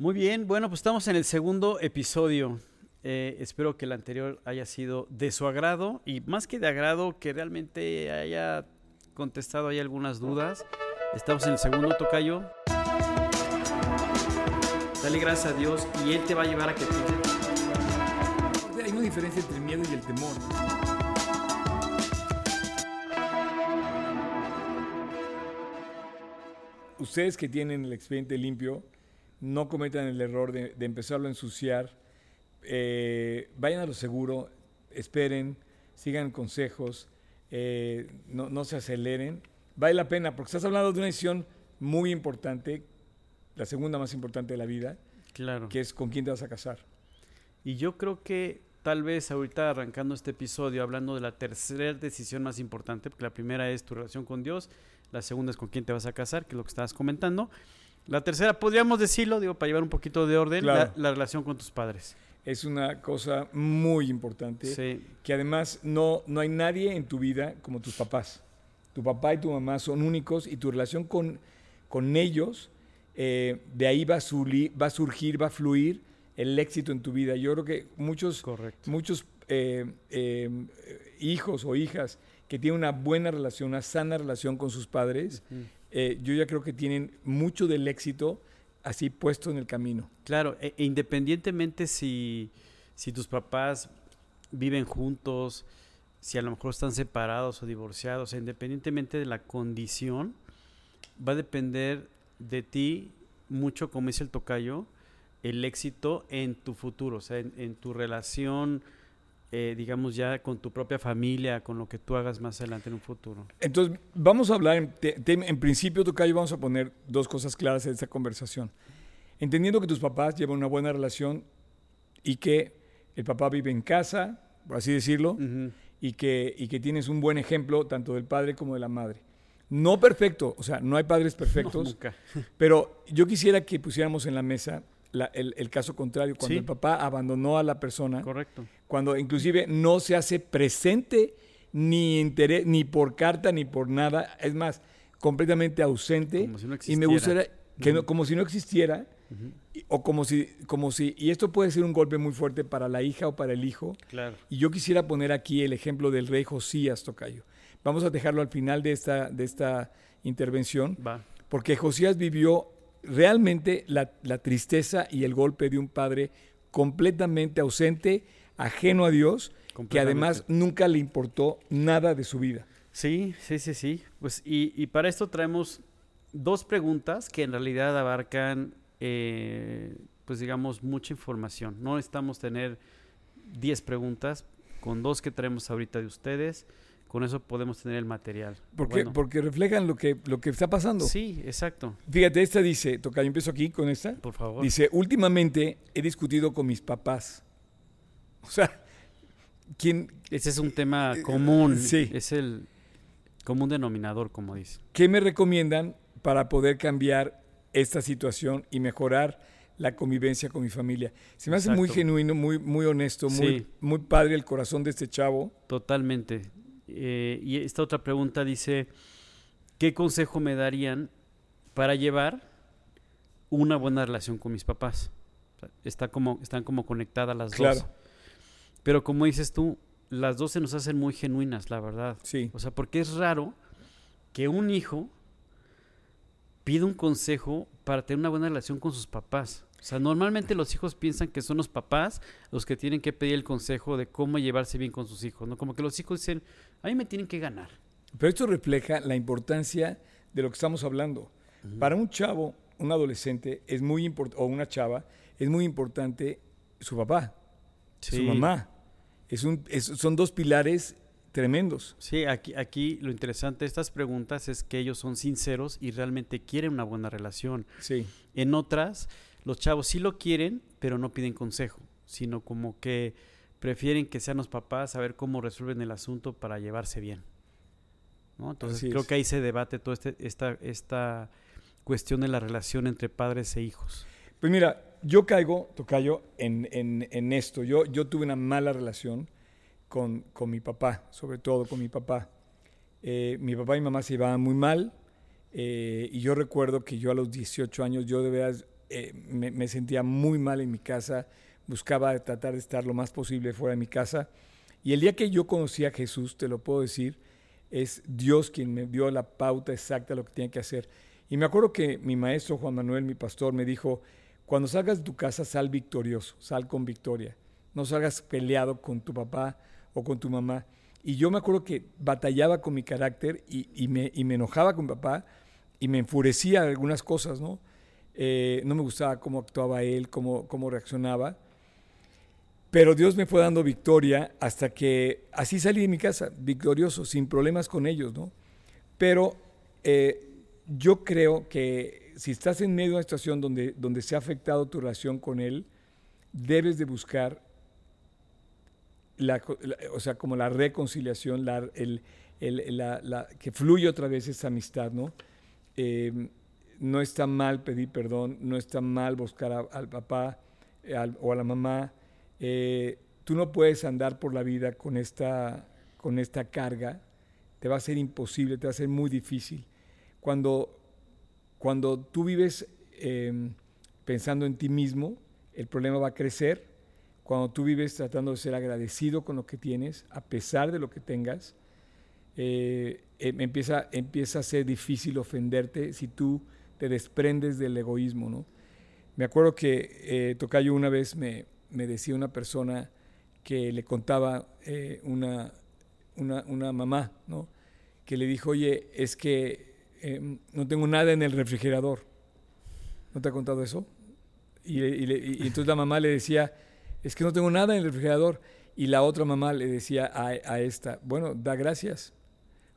Muy bien, bueno, pues estamos en el segundo episodio. Eh, espero que el anterior haya sido de su agrado y más que de agrado, que realmente haya contestado ahí algunas dudas. Estamos en el segundo tocayo. Dale gracias a Dios y Él te va a llevar a que pienses. Hay una diferencia entre el miedo y el temor. Ustedes que tienen el expediente limpio, no cometan el error de, de empezarlo a ensuciar. Eh, vayan a lo seguro, esperen, sigan consejos, eh, no, no se aceleren. Vale la pena, porque estás hablando de una decisión muy importante, la segunda más importante de la vida, Claro. que es con quién te vas a casar. Y yo creo que tal vez ahorita arrancando este episodio, hablando de la tercera decisión más importante, porque la primera es tu relación con Dios, la segunda es con quién te vas a casar, que es lo que estabas comentando. La tercera, podríamos decirlo, digo, para llevar un poquito de orden, Claro. la, la relación con tus padres. Es una cosa muy importante, Sí, que además no, no hay nadie en tu vida como tus papás. Tu papá y tu mamá son únicos y tu relación con, con ellos, eh, de ahí va a, suli- va a surgir, va a fluir el éxito en tu vida. Yo creo que muchos correcto. muchos eh, eh, hijos o hijas que tienen una buena relación, una sana relación con sus padres. Eh, yo ya creo que tienen mucho del éxito así puesto en el camino. Claro, e- e independientemente si, si tus papás viven juntos, si a lo mejor están separados o divorciados, independientemente de la condición, va a depender de ti mucho, como dice el tocayo, el éxito en tu futuro, o sea, en, en tu relación, eh, digamos ya con tu propia familia, con lo que tú hagas más adelante en un futuro. Entonces, vamos a hablar, en, te- te- en principio, Tocayo, vamos a poner dos cosas claras en esta conversación. Entendiendo que tus papás llevan una buena relación y que el papá vive en casa, por así decirlo, y que, y que tienes un buen ejemplo tanto del padre como de la madre. No perfecto, o sea, no hay padres No, perfectos, nunca. pero yo quisiera que pusiéramos en la mesa la- el, el caso contrario, cuando Sí. el papá abandonó a la persona, Correcto. cuando inclusive no se hace presente ni, interés, ni por carta ni por nada, es más, completamente ausente, Como si no y me existiera. gustaría que no- como si no existiera, y- o como si, como si, y esto puede ser un golpe muy fuerte para la hija o para el hijo, Claro. y yo quisiera poner aquí el ejemplo del rey Josías Tocayo. Vamos a dejarlo al final de esta, de esta intervención, Va. porque Josías vivió realmente la, la tristeza y el golpe de un padre completamente ausente, ajeno a Dios, que además nunca le importó nada de su vida. Sí, sí, sí, sí. Pues y, y para esto traemos dos preguntas que en realidad abarcan, eh, pues digamos, mucha información. No necesitamos tener 10 preguntas, con dos que traemos ahorita de ustedes, con eso podemos tener el material. Porque, Bueno, porque reflejan lo que, lo que está pasando. Sí, exacto. Fíjate, esta dice, Tocayo, empiezo aquí con esta. Por favor. Dice, últimamente he discutido con mis papás. O sea, ¿quién, Ese es un tema común. sí. Es el común denominador, como dice. ¿Qué me recomiendan para poder cambiar esta situación y mejorar la convivencia con mi familia? Se me hace muy genuino, muy, muy honesto, muy, muy padre el corazón de este chavo. Totalmente. Eh, y esta otra pregunta dice, ¿qué consejo me darían para llevar una buena relación con mis papás? O sea, Está como, están como conectadas las Claro. dos. Pero como dices tú, las dos se nos hacen muy genuinas, la verdad. Sí, O sea, porque es raro que un hijo pida un consejo para tener una buena relación con sus papás. O sea, normalmente los hijos piensan que son los papás los que tienen que pedir el consejo de cómo llevarse bien con sus hijos, ¿no? Como que los hijos dicen, a mí me tienen que ganar. pero esto refleja la importancia de lo que estamos hablando. Para un chavo, un adolescente, es muy importante, o una chava, es muy importante su papá, su mamá. Es un, es- son dos pilares tremendos. Sí, aquí, aquí lo interesante de estas preguntas es que ellos son sinceros y realmente quieren una buena relación. Sí. En otras, los chavos sí lo quieren, pero no piden consejo, sino como que prefieren que sean los papás a ver cómo resuelven el asunto para llevarse bien. ¿no? Entonces Así creo es. que ahí se debate toda este, esta, esta cuestión de la relación entre padres e hijos. Pues mira, yo caigo, Tocayo, en, en, en esto. Yo, yo tuve una mala relación con, con mi papá, sobre todo con mi papá. Eh, mi papá y mi mamá se llevaban muy mal eh, y yo recuerdo que yo a los 18 años yo de veras eh, me, sentía muy mal en mi casa, buscaba tratar de estar lo más posible fuera de mi casa. Y el día que yo conocí a Jesús, te lo puedo decir, es Dios quien me dio la pauta exacta de lo que tenía que hacer. Y me acuerdo que mi maestro Juan Manuel, mi pastor, me dijo, cuando salgas de tu casa, sal victorioso, sal con victoria. No salgas peleado con tu papá o con tu mamá. Y yo me acuerdo que batallaba con mi carácter y, me, y me, enojaba con papá y me enfurecía algunas cosas, ¿no? Eh, no me gustaba cómo actuaba él, cómo, cómo reaccionaba. Pero Dios me fue dando victoria hasta que así salí de mi casa, victorioso, sin problemas con ellos, ¿no? Pero eh, yo creo que si estás en medio de una situación donde, donde se ha afectado tu relación con Él, debes de buscar, la, o sea, como la reconciliación, la, el, la, que fluye otra vez esa amistad, ¿no? Eh, no está mal pedir perdón, no está mal buscar al papá o a la mamá, eh, tú no puedes andar por la vida con esta, con esta carga, te va a ser imposible, te va a ser muy difícil. Cuando, cuando tú vives em, pensando en ti mismo, el problema va a crecer. Cuando tú vives tratando de ser agradecido con lo que tienes, a pesar de lo que tengas, eh, em, empieza, empieza a ser difícil ofenderte si tú te desprendes del egoísmo. ¿no? Me acuerdo que eh, Tocayo una vez me, me decía una persona que le contaba eh, una, una, mamá, ¿no? que le dijo, oye, es que em, no tengo nada en el refrigerador. ¿No te ha contado eso? Y, entonces la mamá le decía, es que no tengo nada en el refrigerador. Y la otra mamá le decía a, a esta, bueno, da gracias.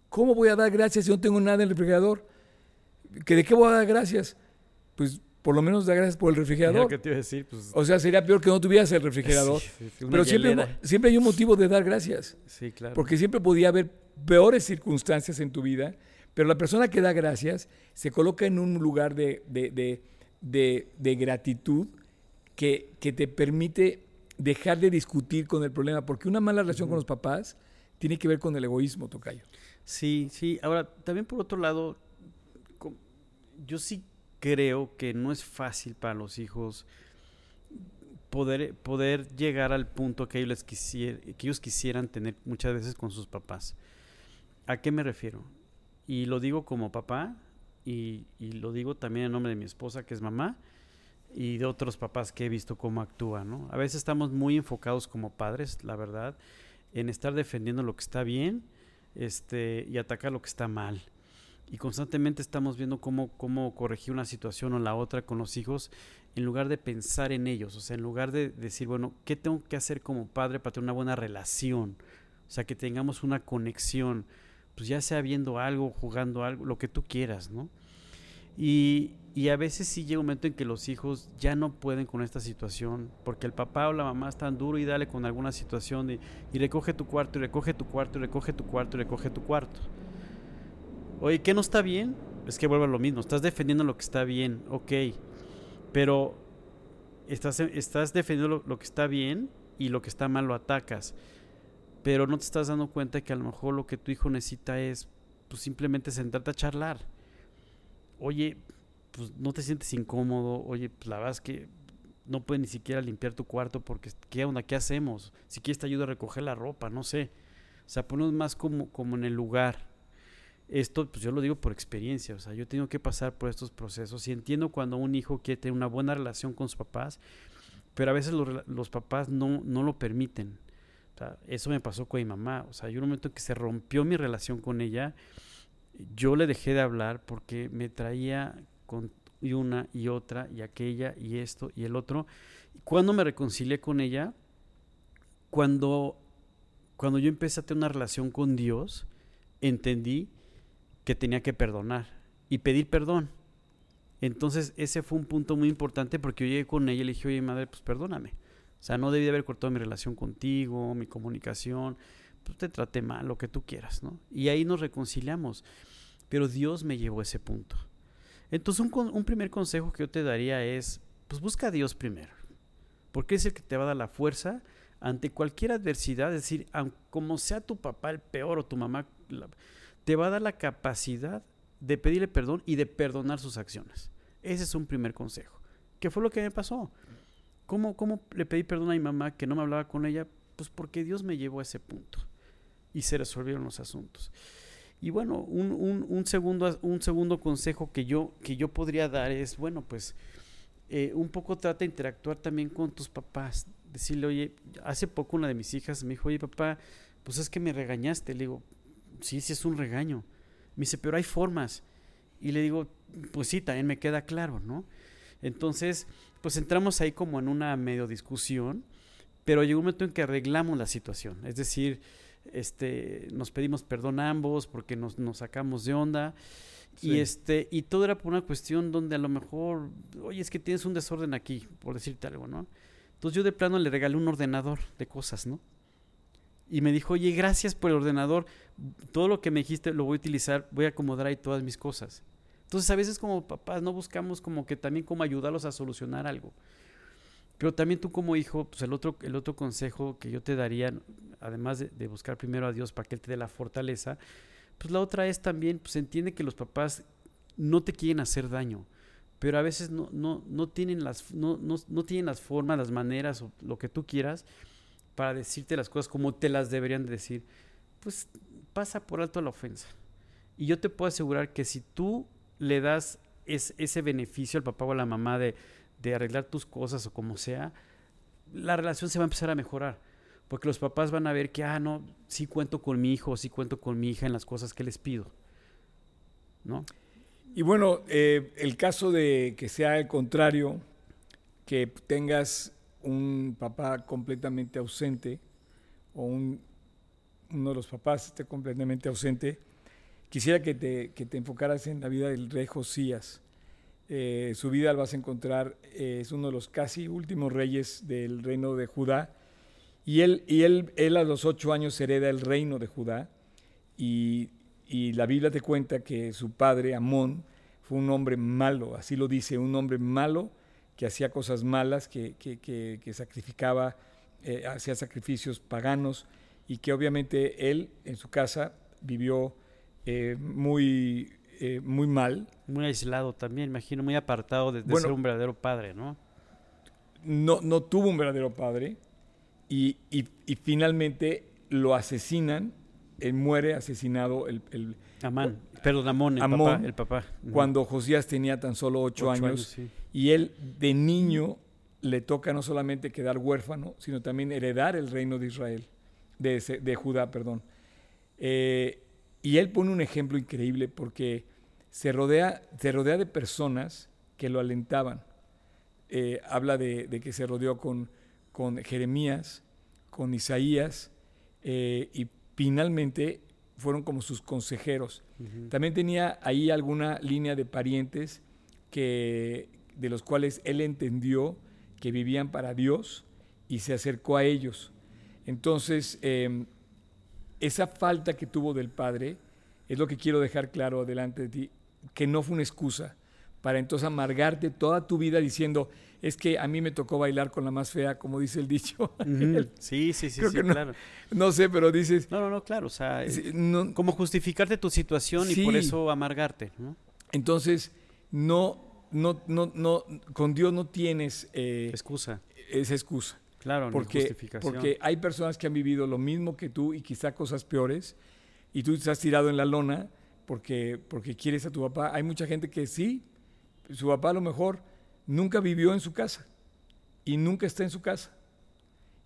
¿Cómo voy a dar gracias si no tengo nada en el refrigerador? ¿Que ¿De qué voy a dar gracias? Pues por lo menos da gracias por el refrigerador. te iba a decir, pues, o sea, sería peor que no tuvieras el refrigerador. Pero siempre, siempre hay un motivo de dar gracias. Sí, claro. Porque siempre podía haber peores circunstancias en tu vida, pero la persona que da gracias se coloca en un lugar de, de, de, de gratitud que, que, te permite dejar de discutir con el problema, porque una mala relación con los papás tiene que ver con el egoísmo, Tocayo. Sí, sí. Ahora, también por otro lado, yo sí creo que no es fácil para los hijos poder, poder llegar al punto que ellos, que ellos quisieran tener muchas veces con sus papás. ¿A qué me refiero? Y lo digo como papá y, y, lo digo también en nombre de mi esposa, que es mamá, y de otros papás que he visto cómo actúan. ¿no? A veces estamos muy enfocados como padres, la verdad, en estar defendiendo lo que está bien este, y atacar lo que está mal y constantemente estamos viendo cómo, cómo corregir una situación o la otra con los hijos en lugar de pensar en ellos, o sea, en lugar de decir, bueno, ¿qué tengo que hacer como padre para tener una buena relación? O sea, que tengamos una conexión, pues ya sea viendo algo, jugando algo, lo que tú quieras, ¿no? Y, y a veces sí llega un momento en que los hijos ya no pueden con esta situación, porque el papá o la mamá están duro y dale con alguna situación y, y recoge tu cuarto, y recoge tu cuarto, y recoge tu cuarto, y recoge tu cuarto. Oye, ¿qué no está bien? Es que vuelve a lo mismo. Estás defendiendo lo que está bien, ok. Pero estás, estás defendiendo lo, que está bien y lo que está mal lo atacas. Pero no te estás dando cuenta que a lo mejor lo que tu hijo necesita es pues, simplemente sentarte a charlar. Oye, pues no te sientes incómodo. Oye, pues la verdad es que no puedes ni siquiera limpiar tu cuarto porque ¿qué onda? ¿Qué hacemos? Si quieres te ayuda a recoger la ropa, no sé. O sea, ponemos más como, como en el lugar esto, pues yo lo digo por experiencia, o sea, yo tengo que pasar por estos procesos y entiendo cuando un hijo quiere tener una buena relación con sus papás, pero a veces los, papás no, no lo permiten. Eso me pasó con mi mamá, o sea, hay un momento en que se rompió mi relación con ella, yo le dejé de hablar porque me traía con una y otra y aquella y esto y el otro. Cuando me reconcilié con ella, cuando, cuando yo empecé a tener una relación con Dios, entendí que tenía que perdonar y pedir perdón. Entonces ese fue un punto muy importante porque yo llegué con ella y le dije, oye madre, pues perdóname. O sea, no debí haber cortado mi relación contigo, mi comunicación, pues te traté mal, lo que tú quieras, ¿no? Y ahí nos reconciliamos. Pero Dios me llevó a ese punto. Entonces un, un primer consejo que yo te daría es, pues busca a Dios primero. Porque es el que te va a dar la fuerza ante cualquier adversidad. Es decir, como sea tu papá el peor o tu mamá te va a dar la capacidad de pedirle perdón y de perdonar sus acciones. Ese es un primer consejo. ¿Qué fue lo que me pasó? ¿Cómo, ¿Cómo le pedí perdón a mi mamá que no me hablaba con ella? Pues porque Dios me llevó a ese punto y se resolvieron los asuntos. Y bueno, un, un, un, segundo, un segundo consejo que yo, que yo podría dar es, bueno, pues eh, un poco trata de interactuar también con tus papás. Decirle, oye, hace poco una de mis hijas me dijo, oye papá, pues es que me regañaste. Le digo, sí, sí es un regaño. Me dice, pero hay formas. Y le digo, pues sí, también me queda claro, ¿no? Entonces, pues entramos ahí como en una medio discusión, pero llegó un momento en que arreglamos la situación. Es decir, este, nos pedimos perdón a ambos porque nos, nos sacamos de onda. Y este, y todo era por una cuestión donde a lo mejor, oye, es que tienes un desorden aquí, por decirte algo, ¿no? Entonces yo de plano le regalé un ordenador de cosas, ¿no? Y me dijo, oye, gracias por el ordenador, todo lo que me dijiste lo voy a utilizar, voy a acomodar ahí todas mis cosas. Entonces a veces como papás no buscamos como que también como ayudarlos a solucionar algo. Pero también tú como hijo, pues el otro, el otro consejo que yo te daría, además de, buscar primero a Dios para que Él te dé la fortaleza, pues la otra es también, pues entiende que los papás no te quieren hacer daño, pero a veces no, no, no, tienen, las, no, no, no tienen las formas, las maneras o lo que tú quieras para decirte las cosas como te las deberían decir. Pues pasa por alto la ofensa. Y yo te puedo asegurar que si tú le das ese beneficio al papá o a la mamá de, de arreglar tus cosas o como sea, la relación se va a empezar a mejorar porque los papás van a ver que, ah, no, sí cuento con mi hijo, sí cuento con mi hija en las cosas que les pido. ¿No? Y bueno, eh, el caso de que sea el contrario, que tengas un papá completamente ausente o un, uno de los papás esté completamente ausente, quisiera que te, que te enfocaras en la vida del rey Josías. Eh, su vida la vas a encontrar, eh, es uno de los casi últimos reyes del reino de Judá y él, y él, él a los ocho años hereda el reino de Judá y, y la Biblia te cuenta que su padre, Amón, fue un hombre malo, así lo dice, un hombre malo que hacía cosas malas, que, que, que, sacrificaba, eh, hacía sacrificios paganos y que obviamente él en su casa vivió eh, muy, eh, muy mal. Muy aislado también, imagino, muy apartado de, de ser un verdadero padre, ¿no? No, no tuvo un verdadero padre y, y, finalmente lo asesinan, él muere asesinado el... el Amán, perdón, Amón, el papá. El papá. Cuando Josías tenía tan solo ocho, años, y él de niño le toca no solamente quedar huérfano, sino también heredar el reino de Israel, de, de Judá, perdón. Eh, y él pone un ejemplo increíble porque se rodea, se rodea de personas que lo alentaban. Eh, habla de, de, que se rodeó con, con Jeremías, con Isaías, eh, y finalmente fueron como sus consejeros. También tenía ahí alguna línea de parientes que, de los cuales él entendió que vivían para Dios y se acercó a ellos. Entonces, em, esa falta que tuvo del Padre es lo que quiero dejar claro delante de ti, que no fue una excusa para entonces amargarte toda tu vida diciendo, es que a mí me tocó bailar con la más fea, como dice el dicho. Sí, sí, sí, sí no, claro. No sé, pero dices... No, no, no, claro, o sea, como justificarte tu situación y por eso amargarte. Entonces, no, no, no, no, con Dios no tienes... Eh, excusa. Esa excusa. Claro, porque, justificación. Porque hay personas que han vivido lo mismo que tú y quizá cosas peores, y tú estás tirado en la lona porque, porque quieres a tu papá. Hay mucha gente que sí, su papá a lo mejor nunca vivió en su casa y nunca está en su casa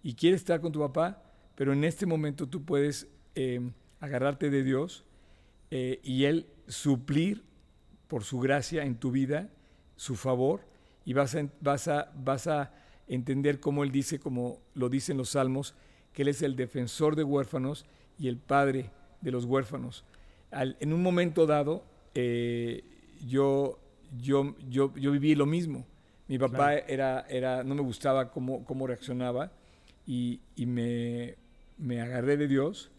y quiere estar con tu papá, pero en este momento tú puedes em, agarrarte de Dios eh, y Él suplir por su gracia en tu vida su favor y vas a, vas a, vas a entender cómo Él dice, como lo dicen los salmos, que Él es el defensor de huérfanos y el padre de los huérfanos. en un momento dado, eh, yo yo, yo, yo viví lo mismo. Mi papá era, era, no me gustaba cómo, cómo reaccionaba y, y me, me, agarré de Dios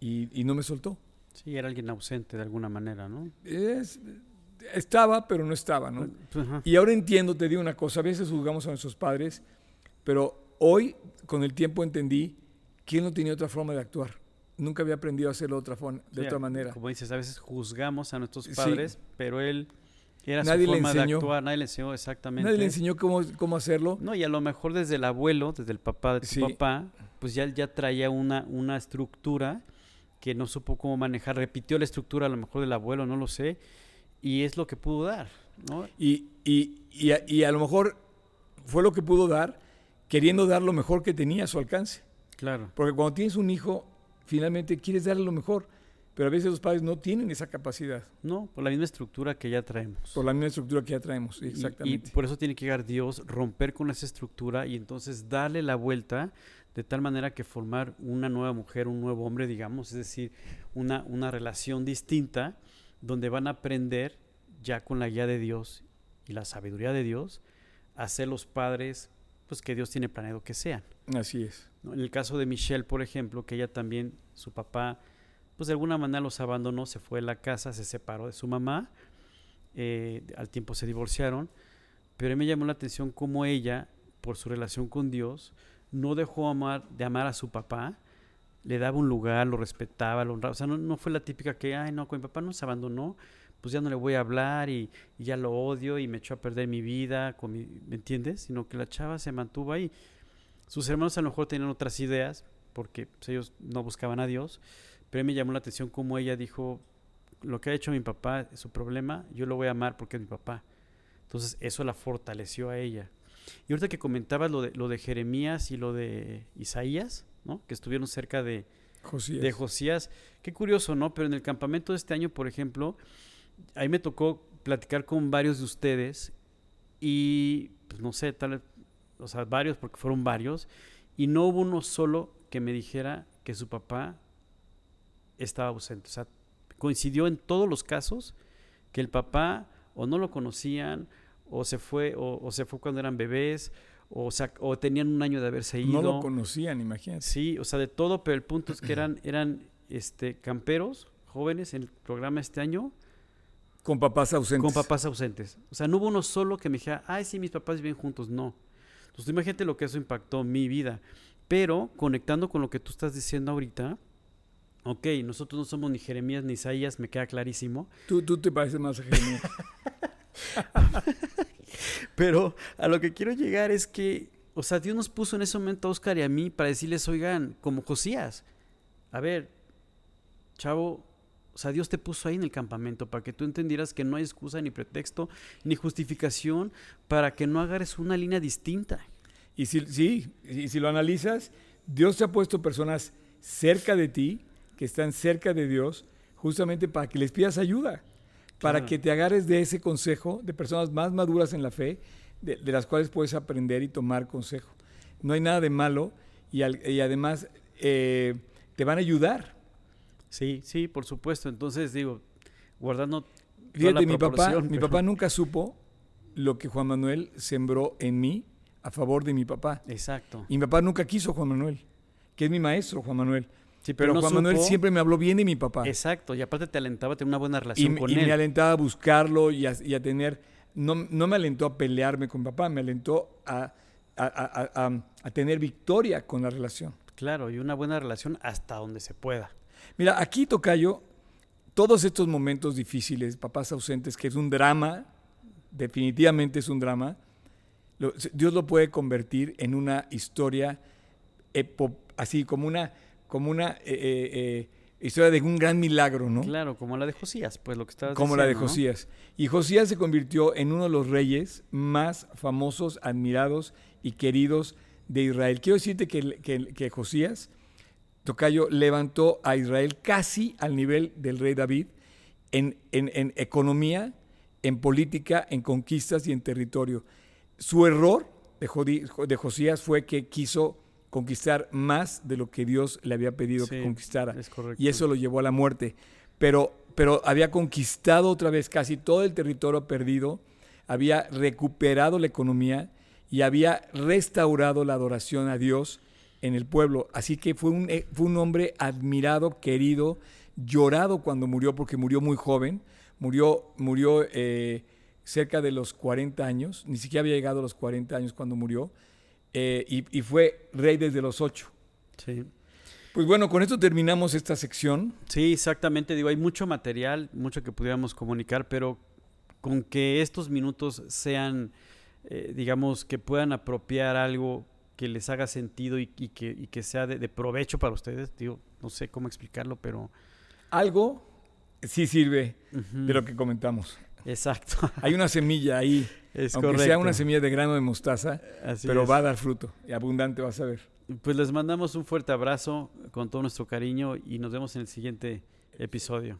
y, y, no me soltó. Sí, era alguien ausente de alguna manera, ¿no? Es, estaba, pero no estaba, ¿no? Pues, y ahora entiendo, te digo una cosa, a veces juzgamos a nuestros padres, pero hoy, con el tiempo, entendí que él no tenía otra forma de actuar. Nunca había aprendido a hacerlo de otra, de otra manera. Como dices, a veces juzgamos a nuestros padres, pero él Era Nadie su le forma enseñó. de actuar, nadie le enseñó exactamente. Nadie le enseñó cómo, cómo hacerlo. No, y a lo mejor desde el abuelo, desde el papá de tu Sí. papá, pues ya, ya traía una, una estructura que no supo cómo manejar. Repitió la estructura a lo mejor del abuelo, no lo sé. Y es lo que pudo dar, ¿no? Y, y, y, a, y a lo mejor fue lo que pudo dar, queriendo dar lo mejor que tenía a su alcance. Claro. Porque cuando tienes un hijo, finalmente quieres darle lo mejor, pero a veces los padres no tienen esa capacidad No, por la misma estructura que ya traemos. por la misma estructura que ya traemos. Exactamente. Y, por eso tiene que llegar Dios, romper con esa estructura y entonces darle la vuelta de tal manera que formar una nueva mujer, un nuevo hombre, digamos, es decir, una, una relación distinta donde van a aprender ya con la guía de Dios y la sabiduría de Dios a ser los padres pues que Dios tiene planeado que sean. Así es. ¿no? En el caso de Michelle, por ejemplo, que ella también, su papá, pues de alguna manera los abandonó, se fue de la casa, se separó de su mamá, eh, al tiempo se divorciaron, pero a mí me llamó la atención cómo ella, por su relación con Dios, no dejó amar, de amar a su papá, le daba un lugar, lo respetaba, lo honraba, o sea, no, no fue la típica que, ay, no, con mi papá nos abandonó, pues ya no le voy a hablar y, ya lo odio y me echó a perder mi vida, con ¿me entiendes? Sino que la chava se mantuvo ahí. Sus hermanos a lo mejor tenían otras ideas, porque pues, ellos no buscaban a Dios, pero me llamó la atención cómo ella dijo, lo que ha hecho mi papá es su problema, yo lo voy a amar porque es mi papá. Entonces eso la fortaleció a ella. Y ahorita que comentabas lo de, lo de Jeremías y lo de Isaías, ¿no? que estuvieron cerca de, Josías. de Josías. Qué curioso, ¿no? Pero en el campamento de este año, por ejemplo, ahí me tocó platicar con varios de ustedes y, pues no sé, tal o sea, varios, porque fueron varios, y no hubo uno solo que me dijera que su papá estaba ausente. O sea, coincidió en todos los casos que el papá o no lo conocían, o se fue, o, o se fue cuando eran bebés, o, o tenían un año de haberse ido. no lo conocían, imagínate. Sí, o sea, de todo, pero el punto es que eran, eran este, camperos jóvenes en el programa este año Con papás ausentes. con papás ausentes. O sea, no hubo uno solo que me dijera, ay, sí, mis papás viven juntos. No. Entonces, imagínate lo que eso impactó mi vida. Pero, conectando con lo que tú estás diciendo ahorita, ok, nosotros no somos ni Jeremías ni Isaías, me queda clarísimo. Tú, tú te pareces más a Jeremías. Pero a lo que quiero llegar es que, o sea, Dios nos puso en ese momento a Oscar y a mí para decirles, oigan, como Josías, a ver, chavo, o sea, Dios te puso ahí en el campamento para que tú entendieras que no hay excusa ni pretexto ni justificación para que no agarres una línea distinta. Y si, sí, y si lo analizas, Dios te ha puesto personas cerca de ti, que están cerca de Dios, justamente para que les pidas ayuda, para que te agarres de ese consejo de personas más maduras en la fe, de, de las cuales puedes aprender y tomar consejo. No hay nada de malo y, al- y además eh, te van a ayudar. Sí, sí, por supuesto. Entonces, digo, guardando. toda la Fíjate, mi papá, mi papá nunca supo lo que Juan Manuel sembró en mí a favor de mi papá. Exacto. Y mi papá nunca quiso a Juan Manuel, que es mi maestro, Juan Manuel. Sí, Pero no Juan Manuel siempre me habló bien de mi papá. Exacto, y aparte te alentaba a tener una buena y relación con y él. me alentaba a buscarlo y a, y a tener... No, no me alentó a pelearme con mi papá, me alentó a, a- a- tener victoria con la relación. Claro, y una buena relación hasta donde se pueda. Mira, aquí, Tocayo, todos estos momentos difíciles, papás ausentes, que es un drama, definitivamente es un drama, lo- Dios lo puede convertir en una historia, así como una, como una eh, eh, eh, historia de un gran milagro, ¿no? Claro, como la de Josías, pues lo que estabas como la de. Josías. Y Josías se convirtió en uno de los reyes más famosos, admirados y queridos de Israel. Quiero decirte que, que- que Josías, Tocayo, levantó a Israel casi al nivel del rey David en, en- en economía, en política, en conquistas y en territorio. Su error de Josías fue que quiso conquistar más de lo que Dios le había pedido que conquistara. Es y eso lo llevó a la muerte. Pero, pero había conquistado otra vez casi todo el territorio perdido, había recuperado la economía y había restaurado la adoración a Dios en el pueblo. Así que fue un, eh, fue un hombre admirado, querido, llorado cuando murió, porque murió muy joven, murió, murió eh, cerca de los 40 años, ni siquiera había llegado a los 40 años cuando murió, eh, y, y fue rey desde los 8. Sí. Pues bueno, con esto terminamos esta sección. Sí, exactamente. Digo, hay mucho material, mucho que pudiéramos comunicar, pero con que estos minutos sean, eh, digamos, que puedan apropiar algo que les haga sentido y, y que, y que sea de, de provecho para ustedes, digo, no sé cómo explicarlo, pero... Algo sí sirve ujú, de lo que comentamos. Exacto. Hay una semilla ahí, es aunque correcto. sea una semilla de grano de mostaza, Así pero es. va a dar fruto y abundante vas a ver. Pues les mandamos un fuerte abrazo con todo nuestro cariño y nos vemos en el siguiente episodio.